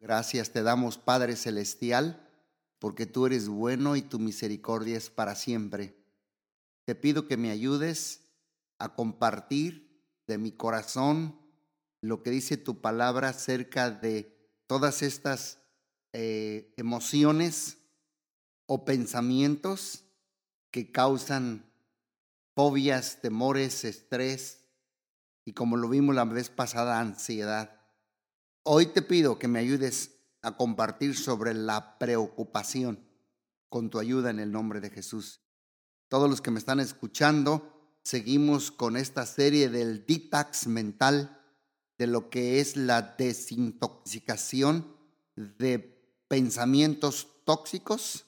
Gracias te damos, Padre Celestial, porque tú eres bueno y tu misericordia es para siempre. Te pido que me ayudes a compartir de mi corazón lo que dice tu palabra acerca de todas estas eh, emociones o pensamientos que causan fobias, temores, estrés y como lo vimos la vez pasada, ansiedad. Hoy te pido que me ayudes a compartir sobre la preocupación con tu ayuda en el nombre de Jesús. Todos los que me están escuchando, seguimos con esta serie del detox mental de lo que es la desintoxicación de pensamientos tóxicos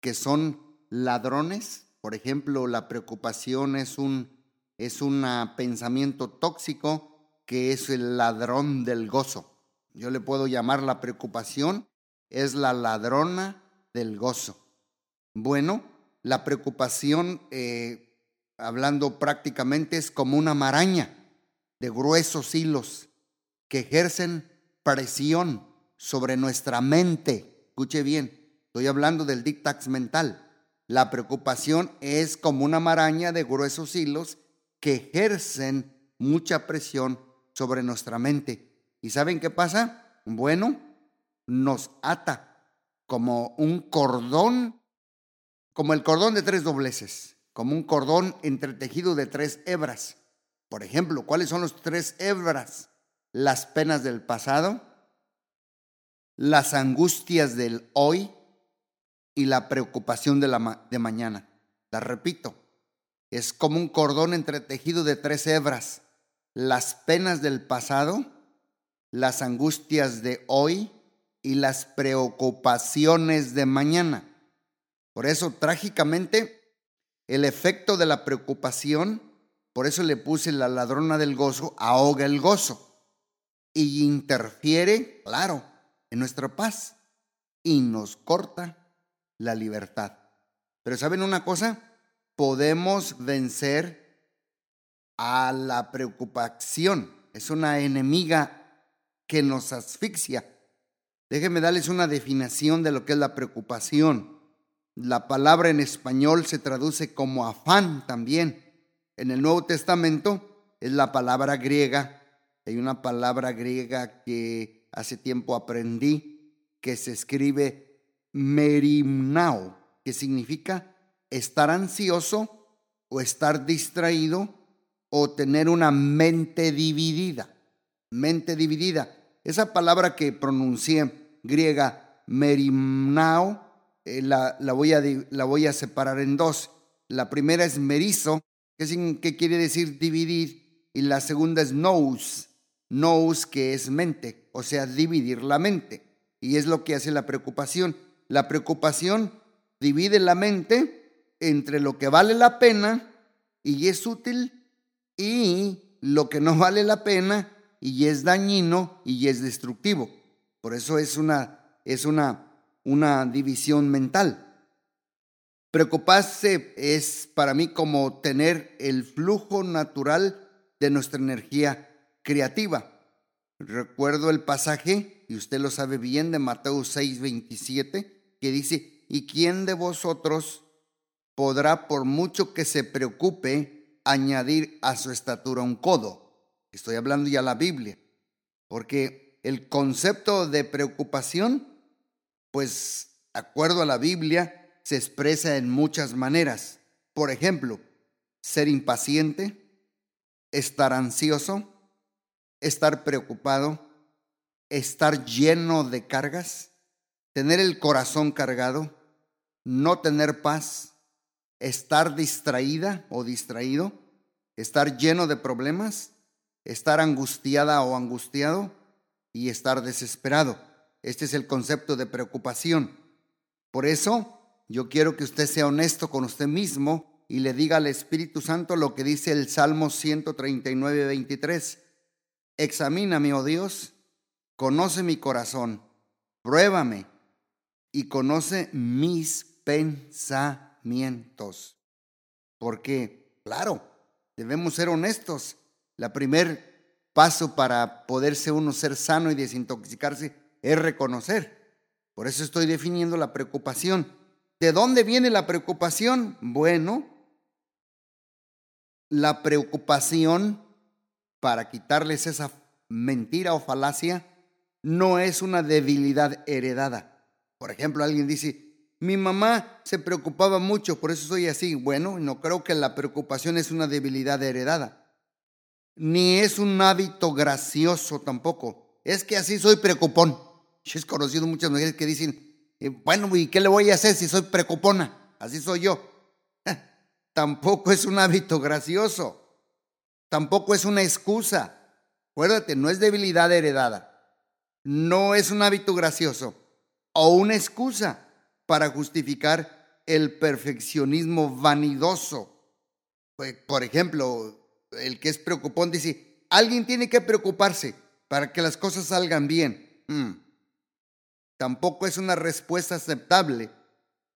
que son ladrones. Por ejemplo, la preocupación es un es un pensamiento tóxico que es el ladrón del gozo. Yo le puedo llamar la preocupación, es la ladrona del gozo. Bueno, la preocupación, eh, hablando prácticamente, es como una maraña de gruesos hilos que ejercen presión sobre nuestra mente. Escuche bien, estoy hablando del dictax mental. La preocupación es como una maraña de gruesos hilos que ejercen mucha presión sobre nuestra mente. ¿Y saben qué pasa? Bueno, nos ata como un cordón, como el cordón de tres dobleces, como un cordón entretejido de tres hebras. Por ejemplo, ¿cuáles son los tres hebras? Las penas del pasado, las angustias del hoy y la preocupación de, la de mañana. La repito, es como un cordón entretejido de tres hebras. Las penas del pasado, las angustias de hoy y las preocupaciones de mañana. Por eso, trágicamente, el efecto de la preocupación por eso le puse la ladrona del gozo, ahoga el gozo y interfiere, claro, en nuestra paz y nos corta la libertad. Pero ¿saben una cosa? Podemos vencer a la preocupación. Es una enemiga que nos asfixia. Déjenme darles una definición de lo que es la preocupación. La palabra en español se traduce como afán también en el Nuevo Testamento es la palabra griega. Hay una palabra griega que hace tiempo aprendí que se escribe merimnao, que significa estar ansioso o estar distraído o tener una mente dividida. Mente dividida. Esa palabra que pronuncié griega merimnao, eh, la, voy a, la voy a separar en dos. La primera es merizo, ¿Qué quiere decir dividir, y la segunda es nous, nous que es mente, o sea, dividir la mente. Y es lo que hace la preocupación. La preocupación divide la mente entre lo que vale la pena y es útil y lo que no vale la pena y es dañino y es destructivo. Por eso es una, es una, una división mental. Preocuparse es para mí como tener el flujo natural de nuestra energía creativa. Recuerdo el pasaje, y usted lo sabe bien, de Mateo 6, 27, que dice, ¿y quién de vosotros podrá, por mucho que se preocupe, añadir a su estatura un codo? Estoy hablando ya la Biblia, porque el concepto de preocupación, pues, acuerdo a la Biblia, se expresa en muchas maneras. Por ejemplo, ser impaciente, estar ansioso, estar preocupado, estar lleno de cargas, tener el corazón cargado, no tener paz, estar distraída o distraído, estar lleno de problemas, estar angustiada o angustiado y estar desesperado. Este es el concepto de preocupación. Por eso, yo quiero que usted sea honesto con usted mismo y le diga al Espíritu Santo lo que dice el Salmo 139, 23. Examíname, oh Dios, conoce mi corazón, pruébame y conoce mis pensamientos. Porque, claro, debemos ser honestos. La primer paso para poderse uno ser sano y desintoxicarse es reconocer. Por eso estoy definiendo la preocupación. ¿De dónde viene la preocupación? Bueno, la preocupación, para quitarles esa mentira o falacia, no es una debilidad heredada. Por ejemplo, alguien dice, mi mamá se preocupaba mucho, por eso soy así. Bueno, no creo que la preocupación es una debilidad heredada. Ni es un hábito gracioso tampoco. Es que así soy preocupón. Yo he conocido muchas mujeres que dicen, eh, bueno, ¿y qué le voy a hacer si soy preocupona? Así soy yo. tampoco es un hábito gracioso. Tampoco es una excusa. Acuérdate, no es debilidad heredada. No es un hábito gracioso o una excusa para justificar el perfeccionismo vanidoso. Pues, por ejemplo, el que es preocupón dice, alguien tiene que preocuparse para que las cosas salgan bien. Hmm. Tampoco es una respuesta aceptable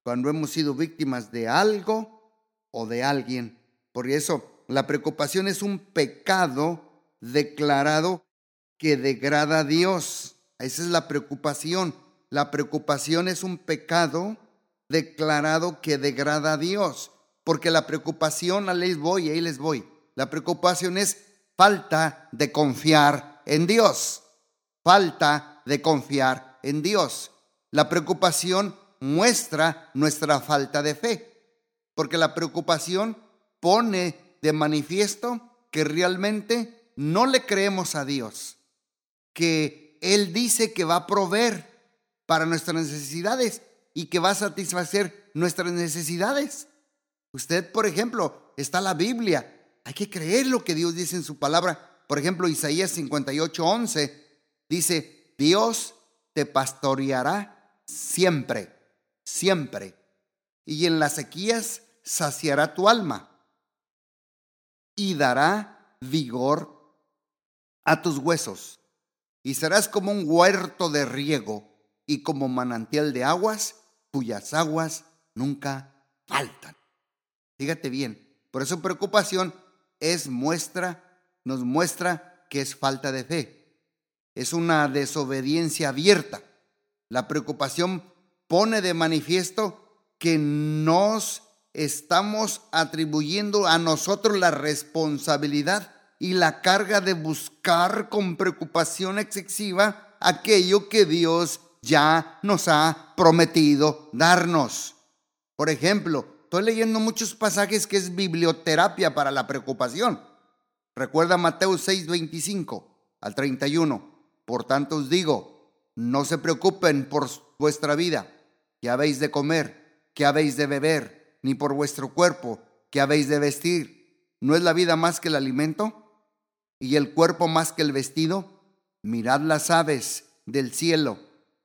cuando hemos sido víctimas de algo o de alguien. Por eso, la preocupación es un pecado declarado que degrada a Dios. Esa es la preocupación. La preocupación es un pecado declarado que degrada a Dios, porque la preocupación, a les voy, ahí les voy. La preocupación es falta de confiar en Dios, falta de confiar en Dios. La preocupación muestra nuestra falta de fe, porque la preocupación pone de manifiesto que realmente no le creemos a Dios, que Él dice que va a proveer, para nuestras necesidades y que va a satisfacer nuestras necesidades. Usted, por ejemplo, está la Biblia. Hay que creer lo que Dios dice en su palabra. Por ejemplo, Isaías 58, 11 dice, Dios te pastoreará siempre, siempre. Y en las sequías saciará tu alma y dará vigor a tus huesos. Y serás como un huerto de riego y como manantial de aguas cuyas aguas nunca faltan. Fíjate bien, por eso preocupación es muestra, nos muestra que es falta de fe. Es una desobediencia abierta. La preocupación pone de manifiesto que nos estamos atribuyendo a nosotros la responsabilidad y la carga de buscar con preocupación excesiva aquello que Dios ya nos ha prometido darnos. Por ejemplo, estoy leyendo muchos pasajes que es biblioterapia para la preocupación. Recuerda Mateo 6, 25 al 31. Por tanto os digo, no se preocupen por vuestra vida, que habéis de comer, que habéis de beber, ni por vuestro cuerpo, que habéis de vestir. ¿No es la vida más que el alimento? ¿Y el cuerpo más que el vestido? Mirad las aves del cielo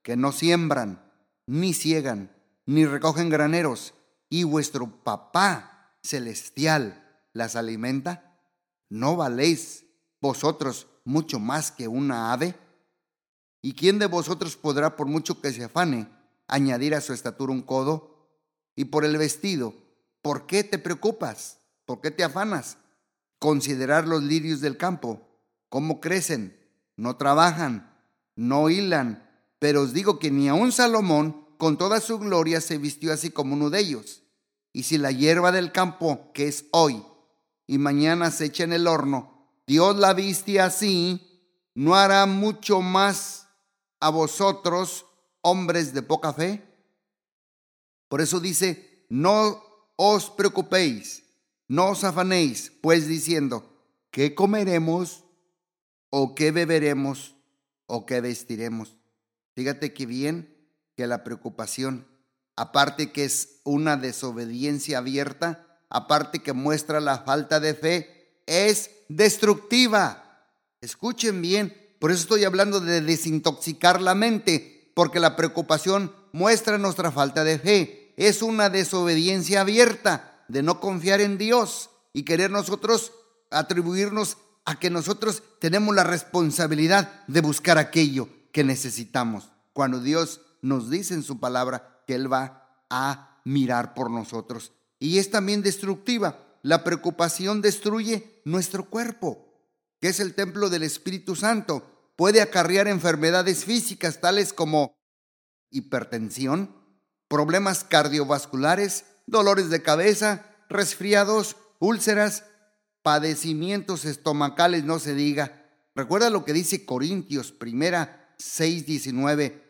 que no siembran, ni ciegan, ni recogen graneros, y vuestro Papá celestial las alimenta, ¿no valéis vosotros mucho más que una ave? ¿Y quién de vosotros podrá, por mucho que se afane, añadir a su estatura un codo? Y por el vestido, ¿por qué te preocupas? ¿Por qué te afanas? Considerar los lirios del campo, cómo crecen, no trabajan, no hilan, pero os digo que ni aun Salomón con toda su gloria se vistió así como uno de ellos. Y si la hierba del campo, que es hoy, y mañana se echa en el horno, Dios la viste así, ¿no hará mucho más a vosotros, hombres de poca fe? Por eso dice, no os preocupéis, no os afanéis, pues diciendo, ¿qué comeremos? ¿O qué beberemos? ¿O qué vestiremos? Fíjate que bien que la preocupación, aparte que es una desobediencia abierta, aparte que muestra la falta de fe, es destructiva. Escuchen bien, por eso estoy hablando de desintoxicar la mente, porque la preocupación muestra nuestra falta de fe. Es una desobediencia abierta de no confiar en Dios y querer nosotros atribuirnos a que nosotros tenemos la responsabilidad de buscar aquello que necesitamos, cuando Dios nos dice en su palabra que Él va a mirar por nosotros. Y es también destructiva. La preocupación destruye nuestro cuerpo, que es el templo del Espíritu Santo. puede acarrear enfermedades físicas tales como hipertensión, problemas cardiovasculares, dolores de cabeza, resfriados, úlceras, padecimientos estomacales, no se diga. Recuerda lo que dice Corintios primera 6:19.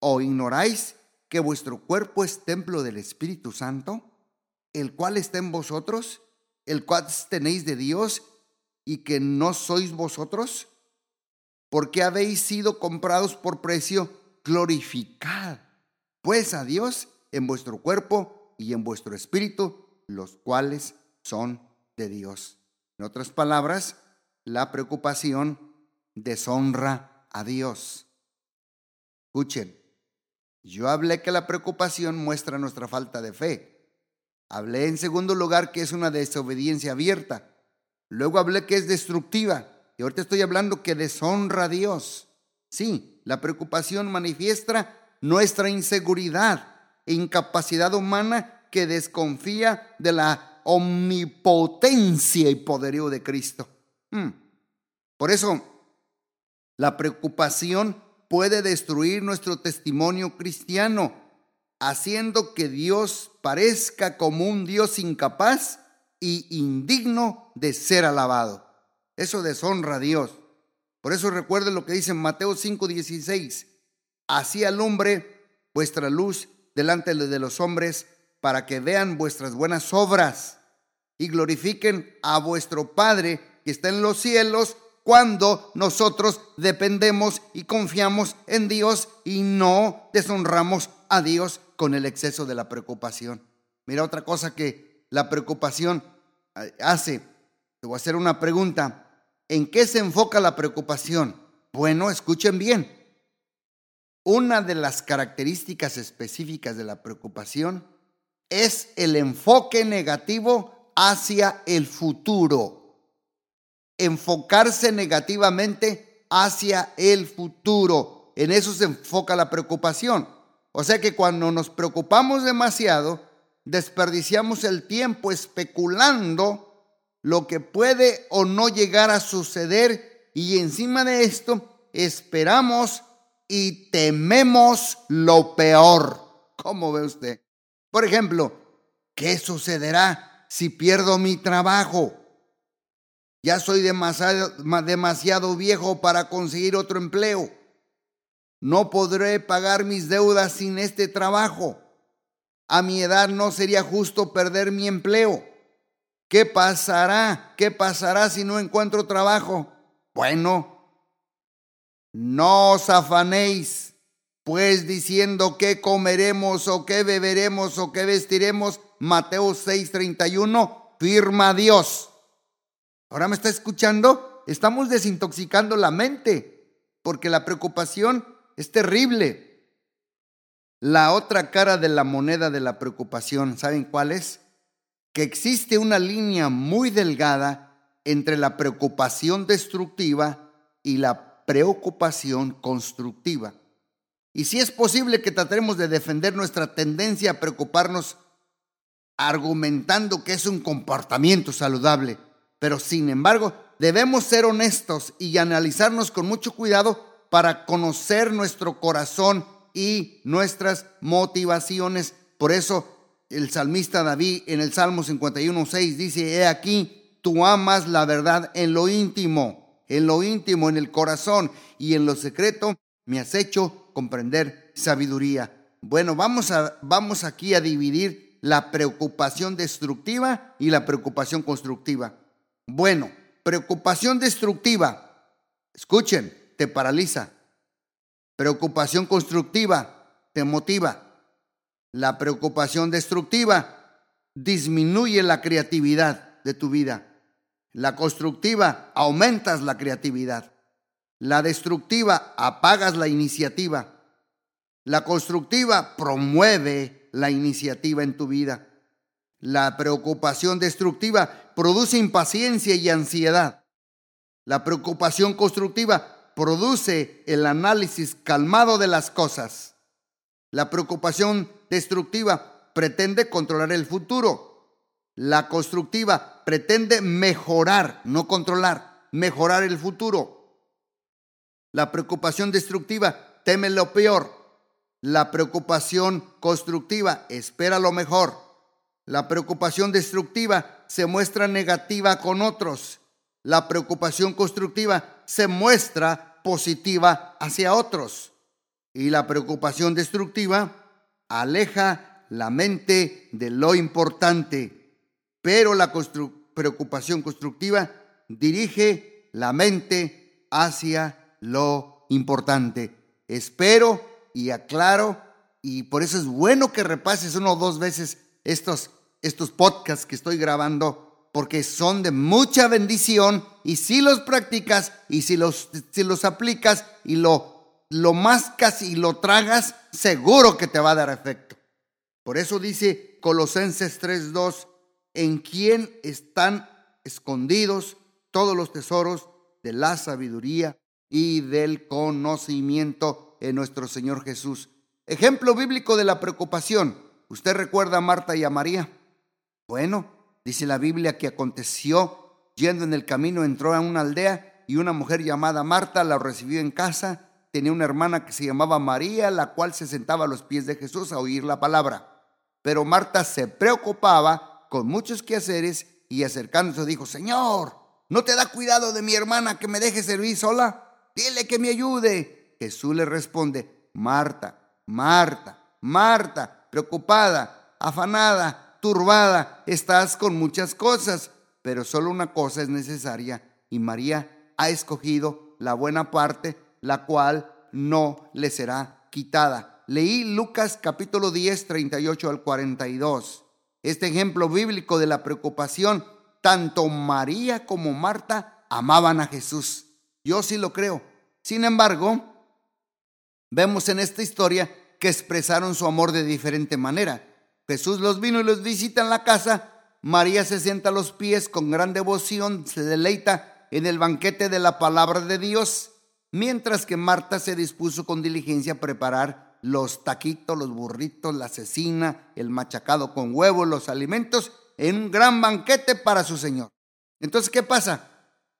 ¿O ignoráis que vuestro cuerpo es templo del Espíritu Santo, el cual está en vosotros, el cual tenéis de Dios y que no sois vosotros? Porque habéis sido comprados por precio, glorificad pues a Dios en vuestro cuerpo y en vuestro espíritu, los cuales son de Dios. En otras palabras, la preocupación deshonra a Dios. Escuchen, yo hablé que la preocupación muestra nuestra falta de fe. Hablé en segundo lugar que es una desobediencia abierta. Luego hablé que es destructiva. Y ahorita estoy hablando que deshonra a Dios. Sí, la preocupación manifiesta nuestra inseguridad e incapacidad humana que desconfía de la omnipotencia y poderío de Cristo. Hmm. Por eso, la preocupación puede destruir nuestro testimonio cristiano, haciendo que Dios parezca como un Dios incapaz y indigno de ser alabado. Eso deshonra a Dios. Por eso recuerden lo que dice en Mateo 5:16. Así alumbre vuestra luz delante de los hombres para que vean vuestras buenas obras y glorifiquen a vuestro Padre que está en los cielos cuando nosotros dependemos y confiamos en Dios y no deshonramos a Dios con el exceso de la preocupación. Mira otra cosa que la preocupación eh, hace. Te voy a hacer una pregunta. ¿En qué se enfoca la preocupación? Bueno, escuchen bien. Una de las características específicas de la preocupación es el enfoque negativo hacia el futuro enfocarse negativamente hacia el futuro. En eso se enfoca la preocupación. O sea que cuando nos preocupamos demasiado, desperdiciamos el tiempo especulando lo que puede o no llegar a suceder y encima de esto esperamos y tememos lo peor. ¿Cómo ve usted? Por ejemplo, ¿qué sucederá si pierdo mi trabajo? Ya soy demasiado, viejo para conseguir otro empleo. No podré pagar mis deudas sin este trabajo. A mi edad no sería justo perder mi empleo. ¿Qué pasará? ¿Qué pasará si no encuentro trabajo? Bueno, no os afanéis, pues diciendo qué comeremos o qué beberemos o qué vestiremos, Mateo 6:31, firma Dios. Ahora me está escuchando, estamos desintoxicando la mente, porque la preocupación es terrible. La otra cara de la moneda de la preocupación, ¿saben cuál es? Que existe una línea muy delgada entre la preocupación destructiva y la preocupación constructiva. Y si es posible que tratemos de defender nuestra tendencia a preocuparnos argumentando que es un comportamiento saludable, pero sin embargo, debemos ser honestos y analizarnos con mucho cuidado para conocer nuestro corazón y nuestras motivaciones. Por eso el salmista David en el Salmo 51.6 dice, he aquí, tú amas la verdad en lo íntimo, en lo íntimo, en el corazón y en lo secreto, me has hecho comprender sabiduría. Bueno, vamos, a, vamos aquí a dividir la preocupación destructiva y la preocupación constructiva. Bueno, preocupación destructiva, escuchen, te paraliza. Preocupación constructiva, te motiva. La preocupación destructiva disminuye la creatividad de tu vida. La constructiva aumentas la creatividad. La destructiva apagas la iniciativa. La constructiva promueve la iniciativa en tu vida. La preocupación destructiva produce impaciencia y ansiedad. La preocupación constructiva produce el análisis calmado de las cosas. La preocupación destructiva pretende controlar el futuro. La constructiva pretende mejorar, no controlar, mejorar el futuro. La preocupación destructiva teme lo peor. La preocupación constructiva espera lo mejor. La preocupación destructiva se muestra negativa con otros. La preocupación constructiva se muestra positiva hacia otros. Y la preocupación destructiva aleja la mente de lo importante. Pero la preocupación constructiva dirige la mente hacia lo importante. Espero y aclaro, y por eso es bueno que repases uno o dos veces estos, estos podcasts que estoy grabando, porque son de mucha bendición, y si los practicas, y si los, si los aplicas, y lo, lo mascas y lo tragas, seguro que te va a dar efecto. Por eso dice Colosenses 3.2, en quien están escondidos todos los tesoros de la sabiduría y del conocimiento en nuestro Señor Jesús. Ejemplo bíblico de la preocupación. ¿Usted recuerda a Marta y a María? Bueno, dice la Biblia que aconteció, yendo en el camino, entró a una aldea y una mujer llamada Marta la recibió en casa. Tenía una hermana que se llamaba María, la cual se sentaba a los pies de Jesús a oír la palabra. Pero Marta se preocupaba con muchos quehaceres y acercándose dijo, Señor, ¿no te da cuidado de mi hermana que me deje servir sola? Dile que me ayude. Jesús le responde, Marta, Marta, Marta, preocupada, afanada, turbada, estás con muchas cosas, pero solo una cosa es necesaria y María ha escogido la buena parte, la cual no le será quitada. Leí Lucas capítulo 10, 38 al 42. Este ejemplo bíblico de la preocupación, tanto María como Marta amaban a Jesús. Yo sí lo creo. Sin embargo, Vemos en esta historia que expresaron su amor de diferente manera. Jesús los vino y los visita en la casa. María se sienta a los pies con gran devoción, se deleita en el banquete de la palabra de Dios, mientras que Marta se dispuso con diligencia a preparar los taquitos, los burritos, la cecina, el machacado con huevos, los alimentos en un gran banquete para su Señor. Entonces, ¿qué pasa?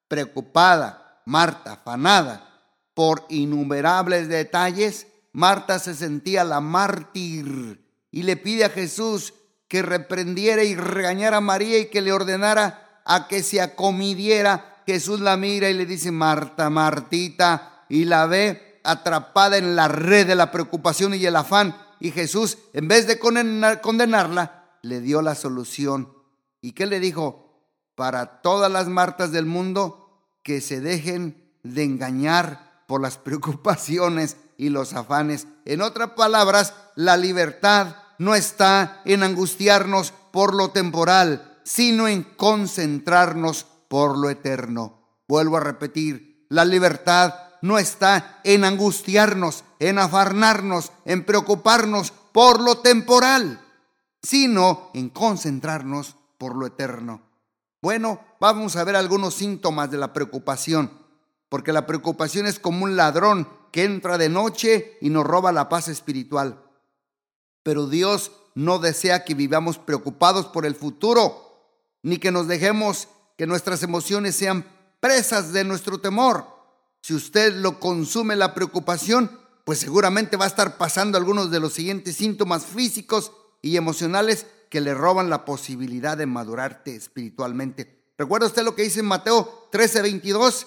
Preocupada, Marta, afanada, por innumerables detalles, Marta se sentía la mártir y le pide a Jesús que reprendiera y regañara a María y que le ordenara a que se acomidiera. Jesús la mira y le dice, Marta, Martita, y la ve atrapada en la red de la preocupación y el afán. Y Jesús, en vez de condenarla, le dio la solución. ¿Y qué le dijo? Para todas las Martas del mundo, que se dejen de engañar por las preocupaciones y los afanes. En otras palabras, la libertad no está en angustiarnos por lo temporal, sino en concentrarnos por lo eterno. Vuelvo a repetir, la libertad no está en angustiarnos, en afarnarnos, en preocuparnos por lo temporal, sino en concentrarnos por lo eterno. Bueno, vamos a ver algunos síntomas de la preocupación porque la preocupación es como un ladrón que entra de noche y nos roba la paz espiritual. Pero Dios no desea que vivamos preocupados por el futuro, ni que nos dejemos que nuestras emociones sean presas de nuestro temor. Si usted lo consume la preocupación, pues seguramente va a estar pasando algunos de los siguientes síntomas físicos y emocionales que le roban la posibilidad de madurarte espiritualmente. ¿Recuerda usted lo que dice en Mateo 13:22?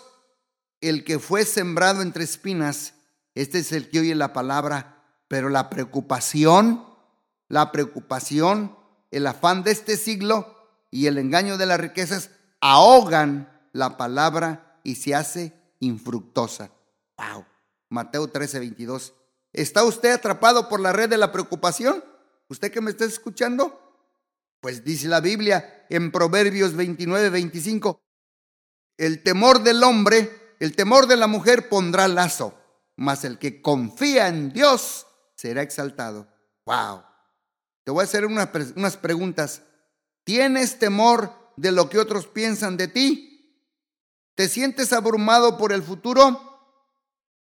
El que fue sembrado entre espinas, este es el que oye la palabra, pero la preocupación, la preocupación, el afán de este siglo y el engaño de las riquezas ahogan la palabra y se hace infructuosa. Wow. Mateo 13, 22. ¿Está usted atrapado por la red de la preocupación? ¿Usted que me está escuchando? Pues dice la Biblia en Proverbios 29, 25, el temor del hombre el temor de la mujer pondrá lazo, mas el que confía en Dios será exaltado. Wow. Te voy a hacer unas, unas preguntas. ¿Tienes temor de lo que otros piensan de ti? ¿Te sientes abrumado por el futuro?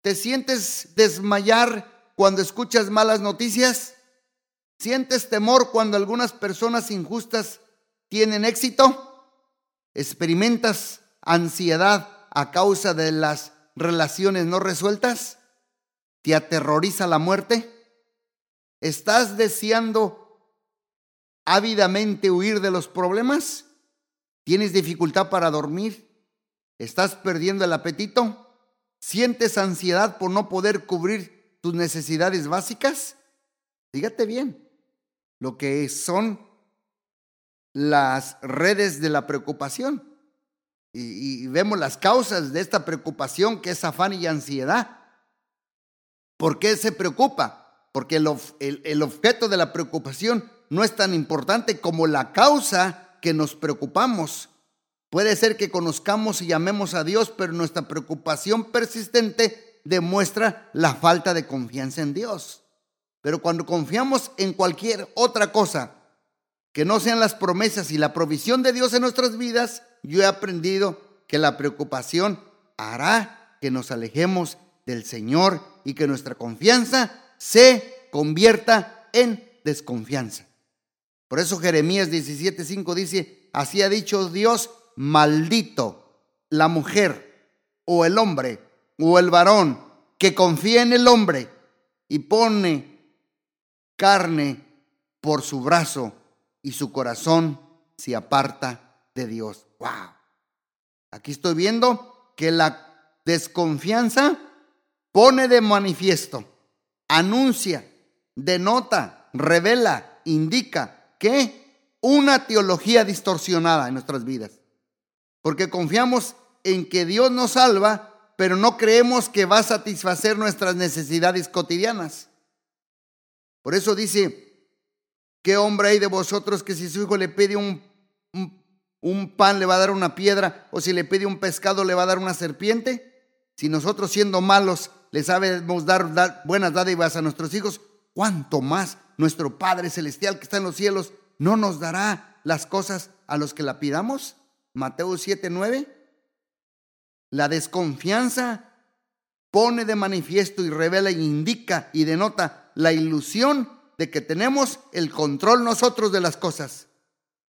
¿Te sientes desmayar cuando escuchas malas noticias? ¿Sientes temor cuando algunas personas injustas tienen éxito? ¿Experimentas ansiedad a causa de las relaciones no resueltas? ¿Te aterroriza la muerte? ¿Estás deseando ávidamente huir de los problemas? ¿Tienes dificultad para dormir? ¿Estás perdiendo el apetito? ¿Sientes ansiedad por no poder cubrir tus necesidades básicas? Fíjate bien, lo que son las redes de la preocupación. Y, vemos las causas de esta preocupación que es afán y ansiedad. ¿Por qué se preocupa? Porque el, el objeto de la preocupación no es tan importante como la causa que nos preocupamos. Puede ser que conozcamos y llamemos a Dios, pero nuestra preocupación persistente demuestra la falta de confianza en Dios. Pero cuando confiamos en cualquier otra cosa que no sean las promesas y la provisión de Dios en nuestras vidas, yo he aprendido que la preocupación hará que nos alejemos del Señor y que nuestra confianza se convierta en desconfianza. Por eso Jeremías 17:5 dice, así ha dicho Dios, maldito la mujer o el hombre o el varón que confía en el hombre y pone carne por su brazo y su corazón se aparta de Dios. ¡Wow! Aquí estoy viendo que la desconfianza pone de manifiesto, anuncia, denota, revela, indica que una teología distorsionada en nuestras vidas. Porque confiamos en que Dios nos salva, pero no creemos que va a satisfacer nuestras necesidades cotidianas. Por eso dice, ¿qué hombre hay de vosotros que si su hijo le pide un, un, pan le va a dar una piedra o si le pide un pescado le va a dar una serpiente? Si nosotros siendo malos le sabemos dar, buenas dádivas a nuestros hijos, ¿cuánto más nuestro Padre Celestial que está en los cielos no nos dará las cosas a los que la pidamos? Mateo 7, 9. La desconfianza pone de manifiesto y revela e indica y denota la ilusión de que tenemos el control nosotros de las cosas.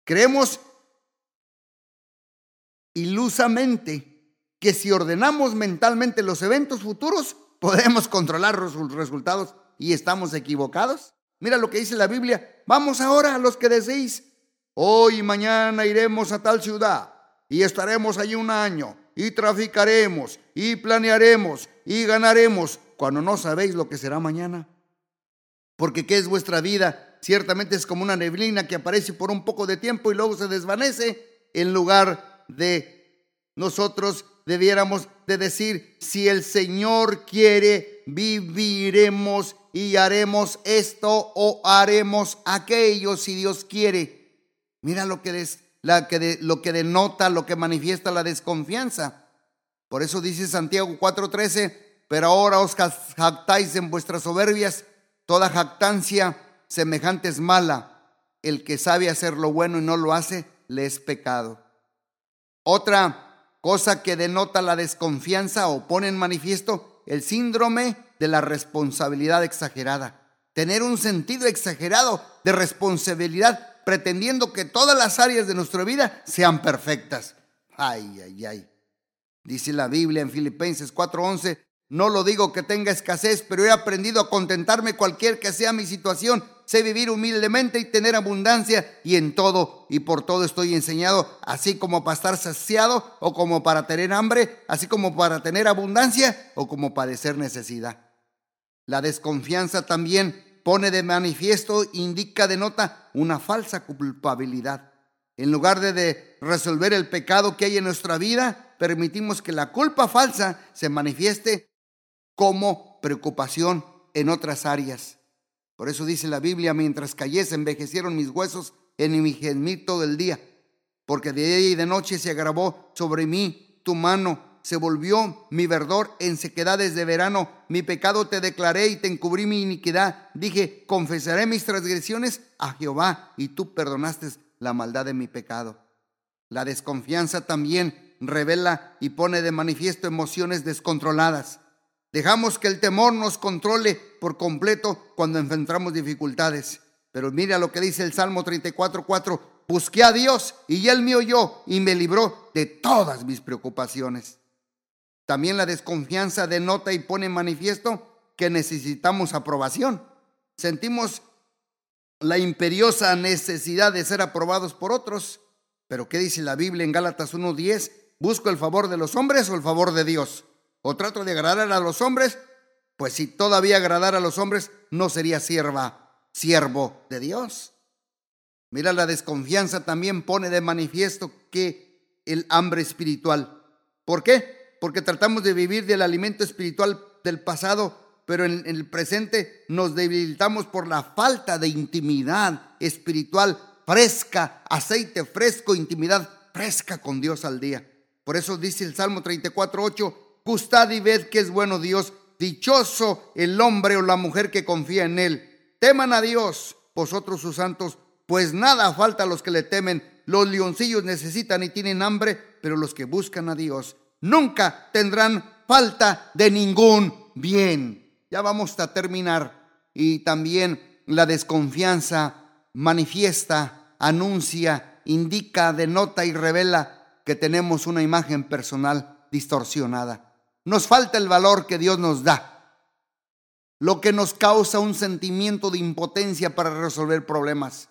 Creemos ilusamente que si ordenamos mentalmente los eventos futuros, podemos controlar los resultados y estamos equivocados. Mira lo que dice la Biblia. Vamos ahora a los que deseéis Hoy y mañana iremos a tal ciudad y estaremos allí un año y traficaremos y planearemos y ganaremos cuando no sabéis lo que será mañana. Porque ¿qué es vuestra vida? Ciertamente es como una neblina que aparece por un poco de tiempo y luego se desvanece en lugar de nosotros debiéramos de decir, si el Señor quiere, viviremos y haremos esto o haremos aquello si Dios quiere. Mira lo que, la que lo que denota, lo que manifiesta la desconfianza. Por eso dice Santiago 4:13, pero ahora os jactáis en vuestras soberbias, toda jactancia semejante es mala. El que sabe hacer lo bueno y no lo hace, le es pecado. Otra cosa que denota la desconfianza o pone en manifiesto el síndrome de la responsabilidad exagerada. Tener un sentido exagerado de responsabilidad pretendiendo que todas las áreas de nuestra vida sean perfectas. Ay, ay, ay. Dice la Biblia en Filipenses 4:11, no lo digo que tenga escasez, pero he aprendido a contentarme cualquier que sea mi situación. Sé vivir humildemente y tener abundancia y en todo y por todo estoy enseñado, así como para estar saciado o como para tener hambre, así como para tener abundancia o como padecer necesidad. La desconfianza también pone de manifiesto, indica, denota una falsa culpabilidad. En lugar de, resolver el pecado que hay en nuestra vida, permitimos que la culpa falsa se manifieste como preocupación en otras áreas. Por eso dice la Biblia, mientras cayese envejecieron mis huesos en mi gemir todo el día, porque de día y de noche se agravó sobre mí tu mano se volvió mi verdor en sequedades de verano. Mi pecado te declaré y te encubrí mi iniquidad. Dije, confesaré mis transgresiones a Jehová y tú perdonaste la maldad de mi pecado. La desconfianza también revela y pone de manifiesto emociones descontroladas. Dejamos que el temor nos controle por completo cuando enfrentamos dificultades. Pero mira lo que dice el Salmo 34.4. Busqué a Dios y Él me oyó y me libró de todas mis preocupaciones. También la desconfianza denota y pone en manifiesto que necesitamos aprobación. Sentimos la imperiosa necesidad de ser aprobados por otros. Pero ¿qué dice la Biblia en Gálatas 1.10? ¿Busco el favor de los hombres o el favor de Dios? ¿O trato de agradar a los hombres? Pues si todavía agradar a los hombres, no sería sierva, siervo de Dios. Mira, la desconfianza también pone de manifiesto que el hambre espiritual. ¿Por qué? Porque tratamos de vivir del alimento espiritual del pasado pero en, el presente nos debilitamos por la falta de intimidad espiritual fresca, aceite fresco, intimidad fresca con Dios al día. Por eso dice el Salmo 34.8, gustad y ved que es bueno Dios, dichoso el hombre o la mujer que confía en él. Teman a Dios, vosotros sus santos, pues nada falta a los que le temen. Los leoncillos necesitan y tienen hambre, pero los que buscan a Dios nunca tendrán falta de ningún bien. Ya vamos a terminar. Y también la desconfianza manifiesta, anuncia, indica, denota y revela que tenemos una imagen personal distorsionada. Nos falta el valor que Dios nos da, lo que nos causa un sentimiento de impotencia para resolver problemas.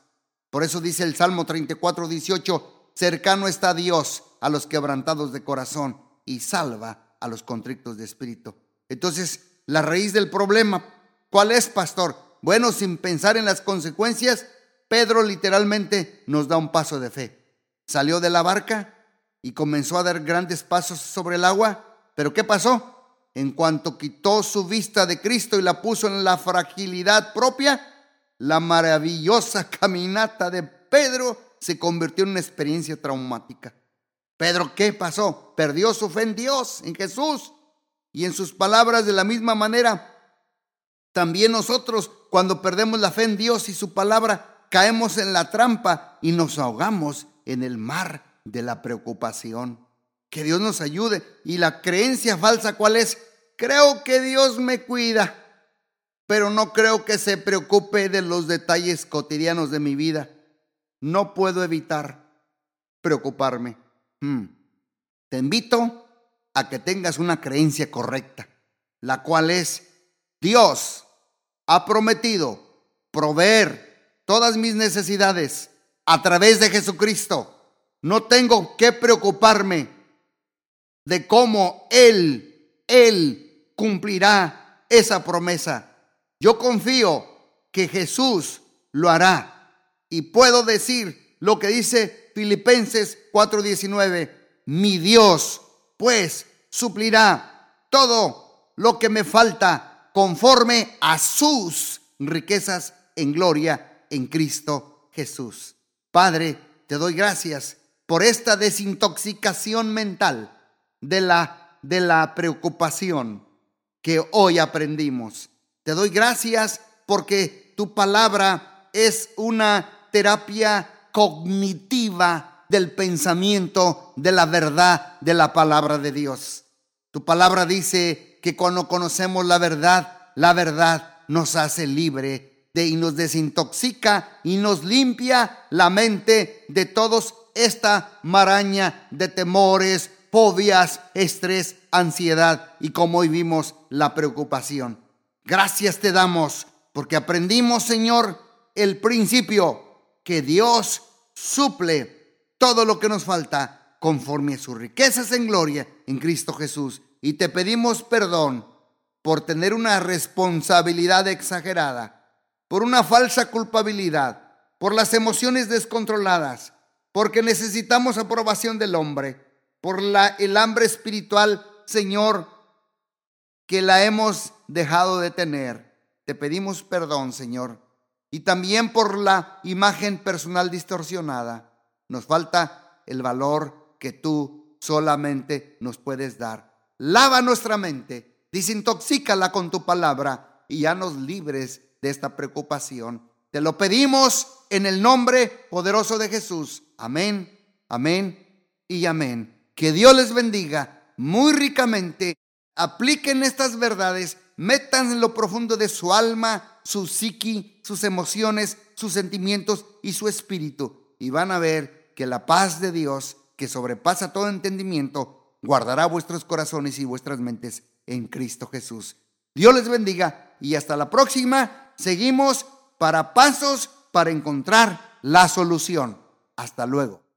Por eso dice el Salmo 34, 18, cercano está Dios a los quebrantados de corazón y salva a los contrictos de espíritu. Entonces, la raíz del problema. ¿Cuál es, pastor? Bueno, sin pensar en las consecuencias, Pedro literalmente nos da un paso de fe. Salió de la barca y comenzó a dar grandes pasos sobre el agua, pero ¿qué pasó? En cuanto quitó su vista de Cristo y la puso en la fragilidad propia, la maravillosa caminata de Pedro se convirtió en una experiencia traumática. Pedro, ¿qué pasó? Perdió su fe en Dios, en Jesús. Y en sus palabras de la misma manera, también nosotros cuando perdemos la fe en Dios y su palabra, caemos en la trampa y nos ahogamos en el mar de la preocupación. Que Dios nos ayude. Y la creencia falsa, ¿cuál es? Creo que Dios me cuida, pero no creo que se preocupe de los detalles cotidianos de mi vida. No puedo evitar preocuparme. Hmm. Te invito a que tengas una creencia correcta, la cual es, Dios ha prometido proveer todas mis necesidades a través de Jesucristo. No tengo que preocuparme de cómo Él, Él cumplirá esa promesa. Yo confío que Jesús lo hará. Y puedo decir lo que dice Filipenses 4:19, mi Dios pues suplirá todo lo que me falta conforme a sus riquezas en gloria en Cristo Jesús. Padre, te doy gracias por esta desintoxicación mental de la, de la preocupación que hoy aprendimos. Te doy gracias porque tu palabra es una terapia cognitiva del pensamiento, de la verdad de la palabra de Dios. Tu palabra dice que cuando conocemos la verdad, la verdad nos hace libre de, y nos desintoxica y nos limpia la mente de todos esta maraña de temores, fobias, estrés, ansiedad y como hoy vimos la preocupación. Gracias te damos porque aprendimos, Señor, el principio que Dios suple todo lo que nos falta conforme a sus riquezas en gloria en Cristo Jesús. Y te pedimos perdón por tener una responsabilidad exagerada, por una falsa culpabilidad, por las emociones descontroladas, porque necesitamos aprobación del hombre, por el hambre espiritual, Señor, que la hemos dejado de tener. Te pedimos perdón, Señor, y también por la imagen personal distorsionada nos falta el valor que tú solamente nos puedes dar. Lava nuestra mente, desintoxícala con tu palabra y ya nos libres de esta preocupación. Te lo pedimos en el nombre poderoso de Jesús. Amén, amén y amén. Que Dios les bendiga muy ricamente. Apliquen estas verdades, metan en lo profundo de su alma, su psiqui, sus emociones, sus sentimientos y su espíritu. Y van a ver que la paz de Dios, que sobrepasa todo entendimiento, guardará vuestros corazones y vuestras mentes en Cristo Jesús. Dios les bendiga y hasta la próxima. Seguimos para pasos para encontrar la solución. Hasta luego.